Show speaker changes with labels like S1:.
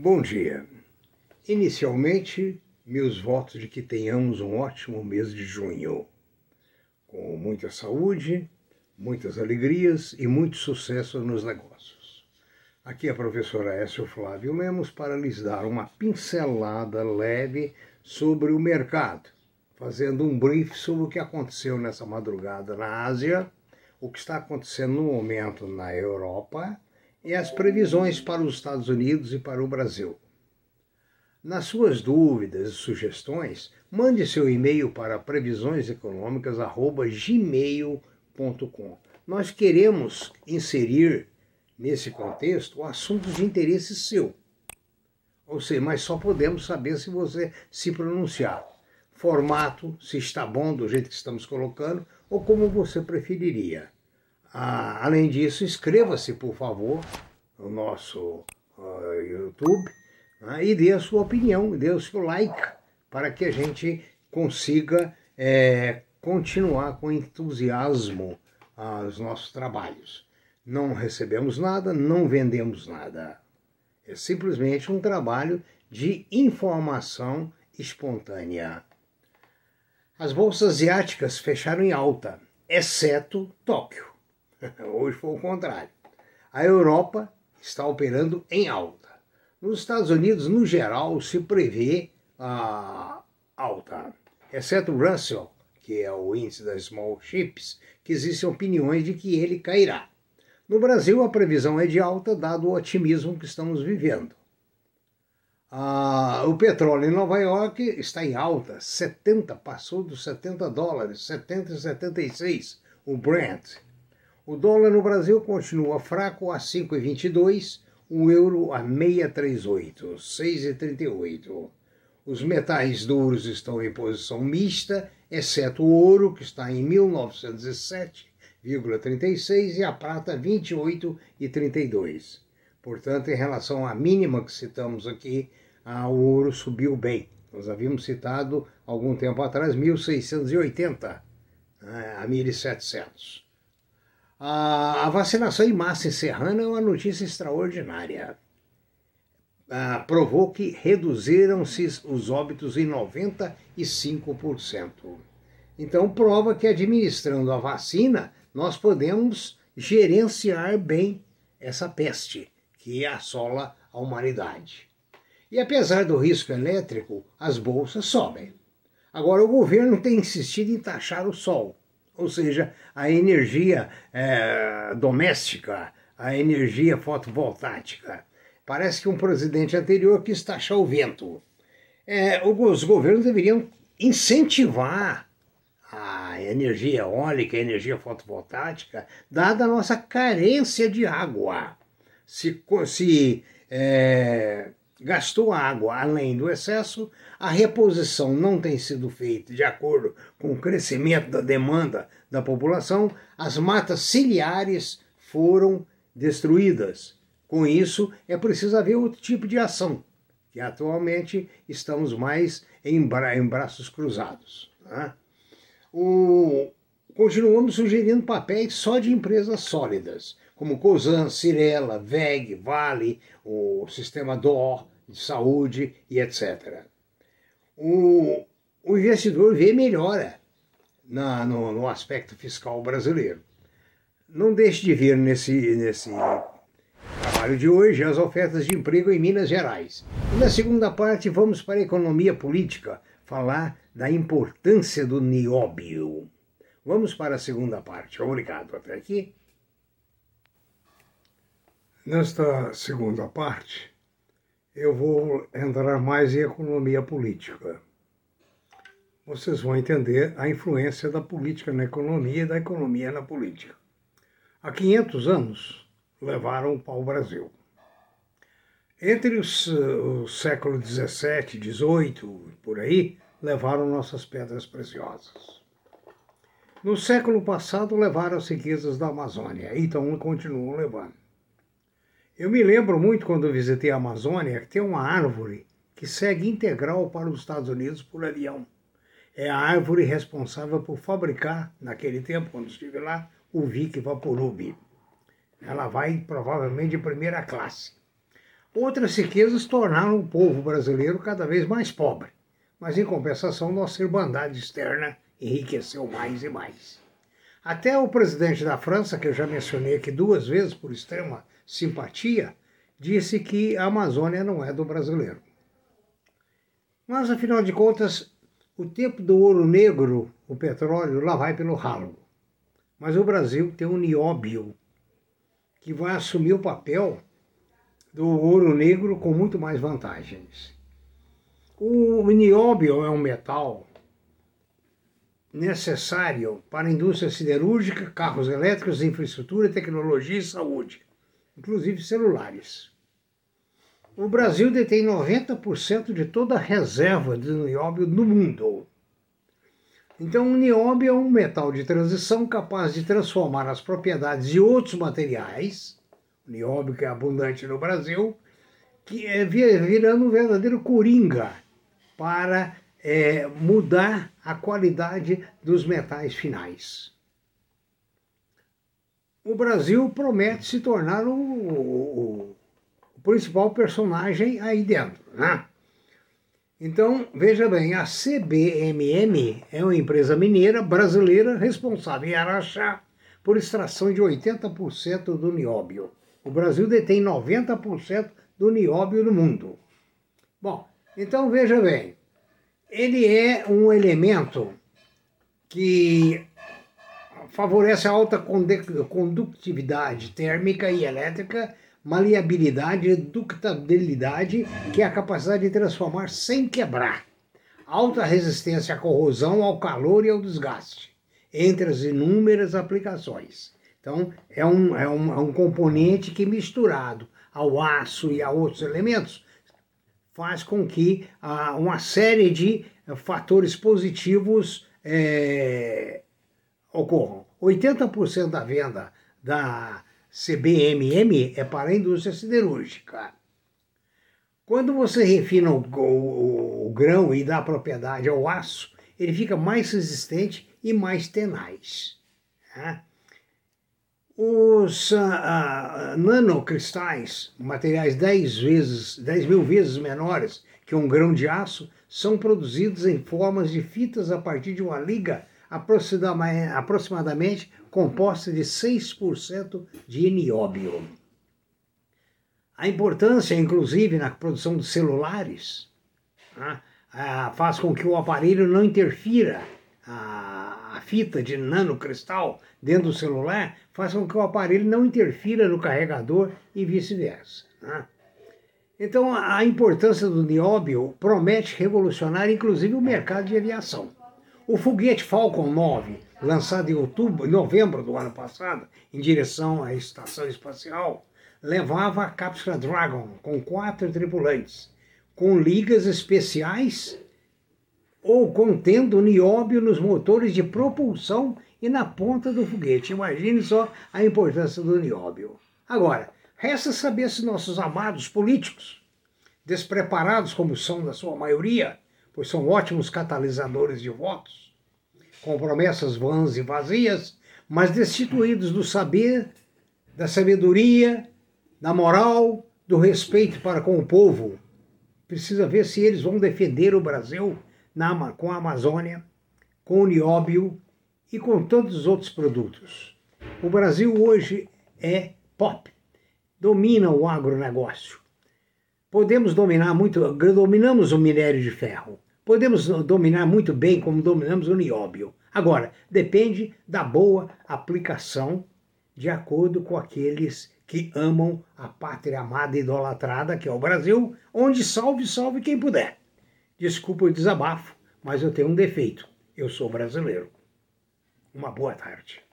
S1: Bom dia. Inicialmente, meus votos de que tenhamos um ótimo mês de junho, com muita saúde, muitas alegrias e muito sucesso nos negócios. Aqui é a professora Écio Flávio Lemos para lhes dar uma pincelada leve sobre o mercado, fazendo um brief sobre o que aconteceu nessa madrugada na Ásia, o que está acontecendo no momento na Europa e as previsões para os Estados Unidos e para o Brasil. Nas suas dúvidas e sugestões, mande seu e-mail para previsioneseconômicas@gmail.com. Nós queremos inserir nesse contexto assuntos de interesse seu. Ou seja, mas só podemos saber se você se pronunciar. Formato, se está bom do jeito que estamos colocando, ou como você preferiria. Ah, além disso, inscreva-se, por favor, no nosso uh, YouTube né, e dê a sua opinião, dê o seu like, para que a gente consiga é, continuar com entusiasmo ah, os nossos trabalhos. Não recebemos nada, não vendemos nada. É simplesmente um trabalho de informação espontânea. As bolsas asiáticas fecharam em alta, exceto Tóquio. Hoje foi o contrário. A Europa está operando em alta. Nos Estados Unidos, no geral, se prevê a alta, exceto o Russell, que é o índice das small chips, que existem opiniões de que ele cairá. No Brasil, a previsão é de alta, dado o otimismo que estamos vivendo. Ah, o petróleo em Nova York está em alta, 70, passou dos 70 dólares, 70 e 76, o Brent. O dólar no Brasil continua fraco a 5,22, o euro a 6,38, 6,38. Os metais duros estão em posição mista, exceto o ouro, que está em 1907,36, e a prata 28,32. Portanto, em relação à mínima que citamos aqui, o ouro subiu bem. Nós havíamos citado algum tempo atrás 1680 né, a 1700. A, vacinação em massa em Serrana é uma notícia extraordinária. Ah, provou que reduziram-se os óbitos em 95%. Então, prova que administrando a vacina, nós podemos gerenciar bem essa peste que assola a humanidade. E apesar do risco elétrico, as bolsas sobem. Agora, o governo tem insistido em taxar o sol ou seja, a energia é, doméstica, a energia fotovoltaica. Parece que um presidente anterior quis taxar o vento. É, os governos deveriam incentivar a energia eólica, a energia fotovoltaica, dada a nossa carência de água. Se, se é, gastou água além do excesso, a reposição não tem sido feita de acordo com o crescimento da demanda da população, as matas ciliares foram destruídas. Com isso, é preciso haver outro tipo de ação, que atualmente estamos mais em, bra em braços cruzados. Né? O... Continuamos sugerindo papéis só de empresas sólidas, como Cosan, Cirela, VEG, Vale, o sistema DOR de saúde e etc. O, o investidor vê melhora na, no, no aspecto fiscal brasileiro. Não deixe de ver nesse, nesse trabalho de hoje as ofertas de emprego em Minas Gerais. E na segunda parte vamos para a economia política, falar da importância do nióbio. Vamos para a segunda parte. Obrigado. Até aqui. Nesta segunda parte, eu vou entrar mais em economia política. Vocês vão entender a influência da política na economia e da economia na política. Há 500 anos levaram o pau-brasil. Entre os, os séculos 17, 18, por aí, levaram nossas pedras preciosas. No século passado, levaram as riquezas da Amazônia, então continuam levando. Eu me lembro muito quando visitei a Amazônia que tem uma árvore que segue integral para os Estados Unidos por avião. É a árvore responsável por fabricar, naquele tempo, quando estive lá, o Vic Vaporub. Ela vai provavelmente de primeira classe. Outras riquezas tornaram o povo brasileiro cada vez mais pobre, mas em compensação nossa irmandade externa enriqueceu mais e mais. Até o presidente da França, que eu já mencionei aqui duas vezes por extrema simpatia, disse que a Amazônia não é do brasileiro. Mas, afinal de contas, o tempo do ouro negro, o petróleo, lá vai pelo ralo. Mas o Brasil tem um nióbio que vai assumir o papel do ouro negro com muito mais vantagens. O nióbio é um metal necessário para a indústria siderúrgica, carros elétricos, infraestrutura, tecnologia e saúde, inclusive celulares. O Brasil detém 90% de toda a reserva de nióbio no mundo. Então, o nióbio é um metal de transição capaz de transformar as propriedades de outros materiais, o nióbio que é abundante no Brasil, que é virando um verdadeiro coringa para é, mudar a qualidade dos metais finais. O Brasil promete se tornar o, o, o principal personagem aí dentro. Né? Então, veja bem, a CBMM é uma empresa mineira brasileira responsável em Araxá por extração de 80% do nióbio. O Brasil detém 90% do nióbio no mundo. Bom, então veja bem, ele é um elemento que favorece a alta condutividade térmica e elétrica, maleabilidade, ductabilidade, que é a capacidade de transformar sem quebrar, alta resistência à corrosão, ao calor e ao desgaste, entre as inúmeras aplicações. Então, é um, é um, é um componente que, misturado ao aço e a outros elementos, faz com que ah, uma série de eh, fatores positivos é, ocorram. 80% da venda da CBMM é para a indústria siderúrgica. Quando você refina o, o, o grão e dá propriedade ao aço, ele fica mais resistente e mais tenaz. Né? Os uh, nanocristais, materiais 10, vezes, 10 mil vezes menores que um grão de aço, são produzidos em formas de fitas a partir de uma liga aproximadamente composta de 6% de nióbio. A importância, inclusive, na produção de celulares né, faz com que o aparelho não interfira a, fita de nanocristal dentro do celular faz com que o aparelho não interfira no carregador e vice-versa. Né? Então, a importância do nióbio promete revolucionar inclusive o mercado de aviação. O foguete Falcon 9, lançado em outubro, novembro do ano passado, em direção à estação espacial, levava a cápsula Dragon com quatro tripulantes, com ligas especiais ou contendo nióbio nos motores de propulsão e na ponta do foguete. Imagine só a importância do nióbio. Agora, resta saber se nossos amados políticos, despreparados como são na sua maioria, pois são ótimos catalisadores de votos, com promessas vãs e vazias, mas destituídos do saber, da sabedoria, da moral, do respeito para com o povo. Precisa ver se eles vão defender o Brasil na, com a Amazônia, com o nióbio e com tantos outros produtos. O Brasil hoje é pop, domina o agronegócio. Podemos dominar muito, dominamos o minério de ferro, podemos dominar muito bem como dominamos o nióbio. Agora, depende da boa aplicação de acordo com aqueles que amam a pátria amada e idolatrada, que é o Brasil, onde salve, salve quem puder. Desculpa o desabafo, mas eu tenho um defeito. Eu sou brasileiro. Uma boa tarde.